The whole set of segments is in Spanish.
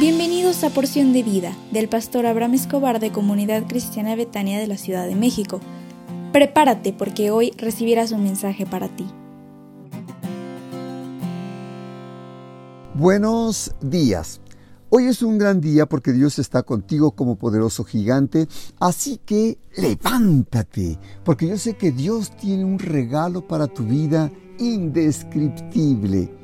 Bienvenidos a Porción de Vida del pastor Abraham Escobar de Comunidad Cristiana Betania de la Ciudad de México. Prepárate porque hoy recibirás un mensaje para ti. Buenos días. Hoy es un gran día porque Dios está contigo como poderoso gigante, así que levántate, porque yo sé que Dios tiene un regalo para tu vida indescriptible.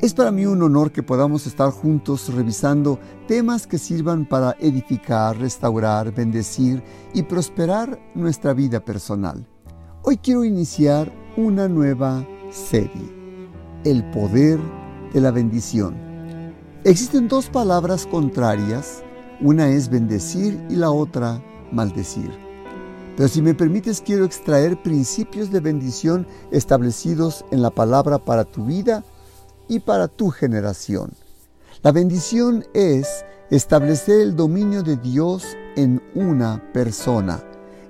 Es para mí un honor que podamos estar juntos revisando temas que sirvan para edificar, restaurar, bendecir y prosperar nuestra vida personal. Hoy quiero iniciar una nueva serie, El poder de la bendición. Existen dos palabras contrarias, una es bendecir y la otra maldecir. Pero si me permites quiero extraer principios de bendición establecidos en la palabra para tu vida y para tu generación. La bendición es establecer el dominio de Dios en una persona.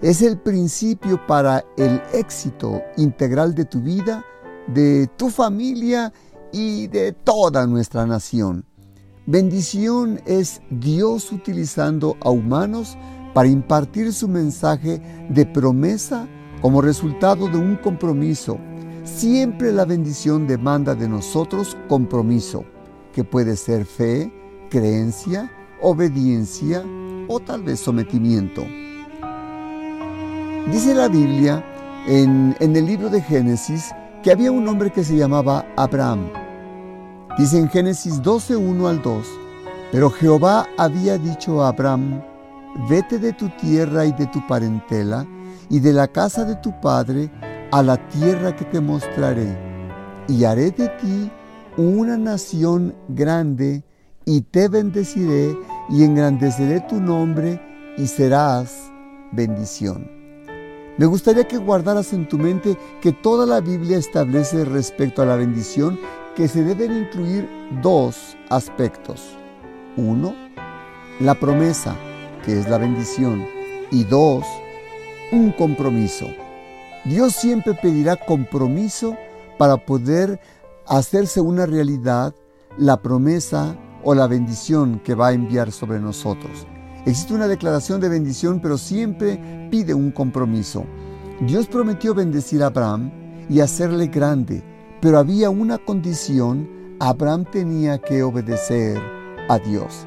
Es el principio para el éxito integral de tu vida, de tu familia y de toda nuestra nación. Bendición es Dios utilizando a humanos para impartir su mensaje de promesa como resultado de un compromiso Siempre la bendición demanda de nosotros compromiso, que puede ser fe, creencia, obediencia o tal vez sometimiento. Dice la Biblia en, el libro de Génesis que había un hombre que se llamaba Abraham. Dice en Génesis 12, 1 al 2, pero Jehová había dicho a Abraham, vete de tu tierra y de tu parentela y de la casa de tu padre a la tierra que te mostraré, y haré de ti una nación grande, y te bendeciré, y engrandeceré tu nombre, y serás bendición. Me gustaría que guardaras en tu mente que toda la Biblia establece respecto a la bendición que se deben incluir dos aspectos. Uno, la promesa, que es la bendición, y dos, un compromiso. Dios siempre pedirá compromiso para poder hacerse una realidad la promesa o la bendición que va a enviar sobre nosotros. Existe una declaración de bendición, pero siempre pide un compromiso. Dios prometió bendecir a Abraham y hacerle grande, pero había una condición, Abraham tenía que obedecer a Dios.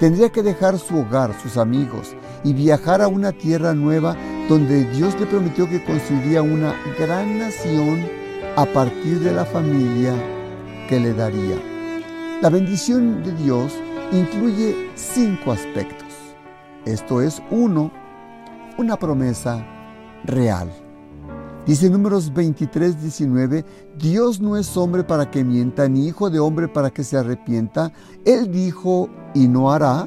Tendría que dejar su hogar, sus amigos, y viajar a una tierra nueva donde Dios le prometió que construiría una gran nación a partir de la familia que le daría. La bendición de Dios incluye cinco aspectos. Esto es, uno, una promesa real. Dice números 23, 19, Dios no es hombre para que mienta, ni hijo de hombre para que se arrepienta. Él dijo y no hará,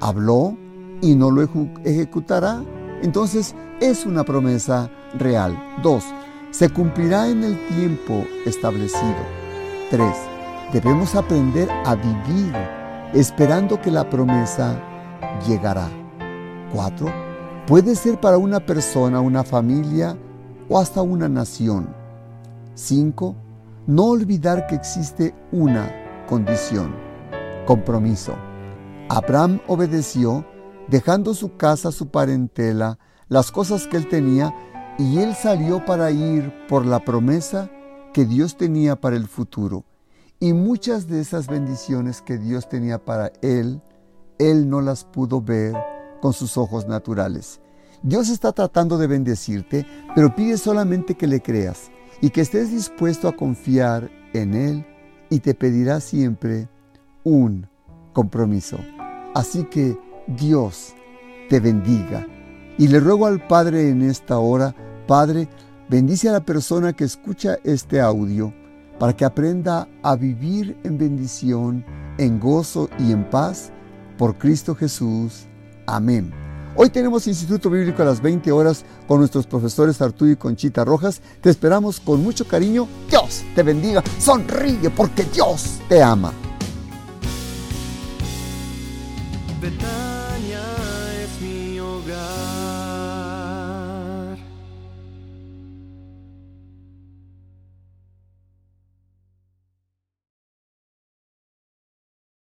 habló y no lo ejecutará. Entonces es una promesa real. Dos, se cumplirá en el tiempo establecido. Tres, debemos aprender a vivir esperando que la promesa llegará. Cuatro, puede ser para una persona, una familia o hasta una nación. Cinco, no olvidar que existe una condición, compromiso. Abraham obedeció dejando su casa, su parentela, las cosas que él tenía, y él salió para ir por la promesa que Dios tenía para el futuro. Y muchas de esas bendiciones que Dios tenía para él, él no las pudo ver con sus ojos naturales. Dios está tratando de bendecirte, pero pide solamente que le creas y que estés dispuesto a confiar en Él y te pedirá siempre un compromiso. Así que Dios te bendiga. Y le ruego al Padre en esta hora, Padre, bendice a la persona que escucha este audio para que aprenda a vivir en bendición, en gozo y en paz por Cristo Jesús. Amén. Hoy tenemos Instituto Bíblico a las 20 horas con nuestros profesores Arturo y Conchita Rojas. Te esperamos con mucho cariño. Dios te bendiga. Sonríe porque Dios te ama.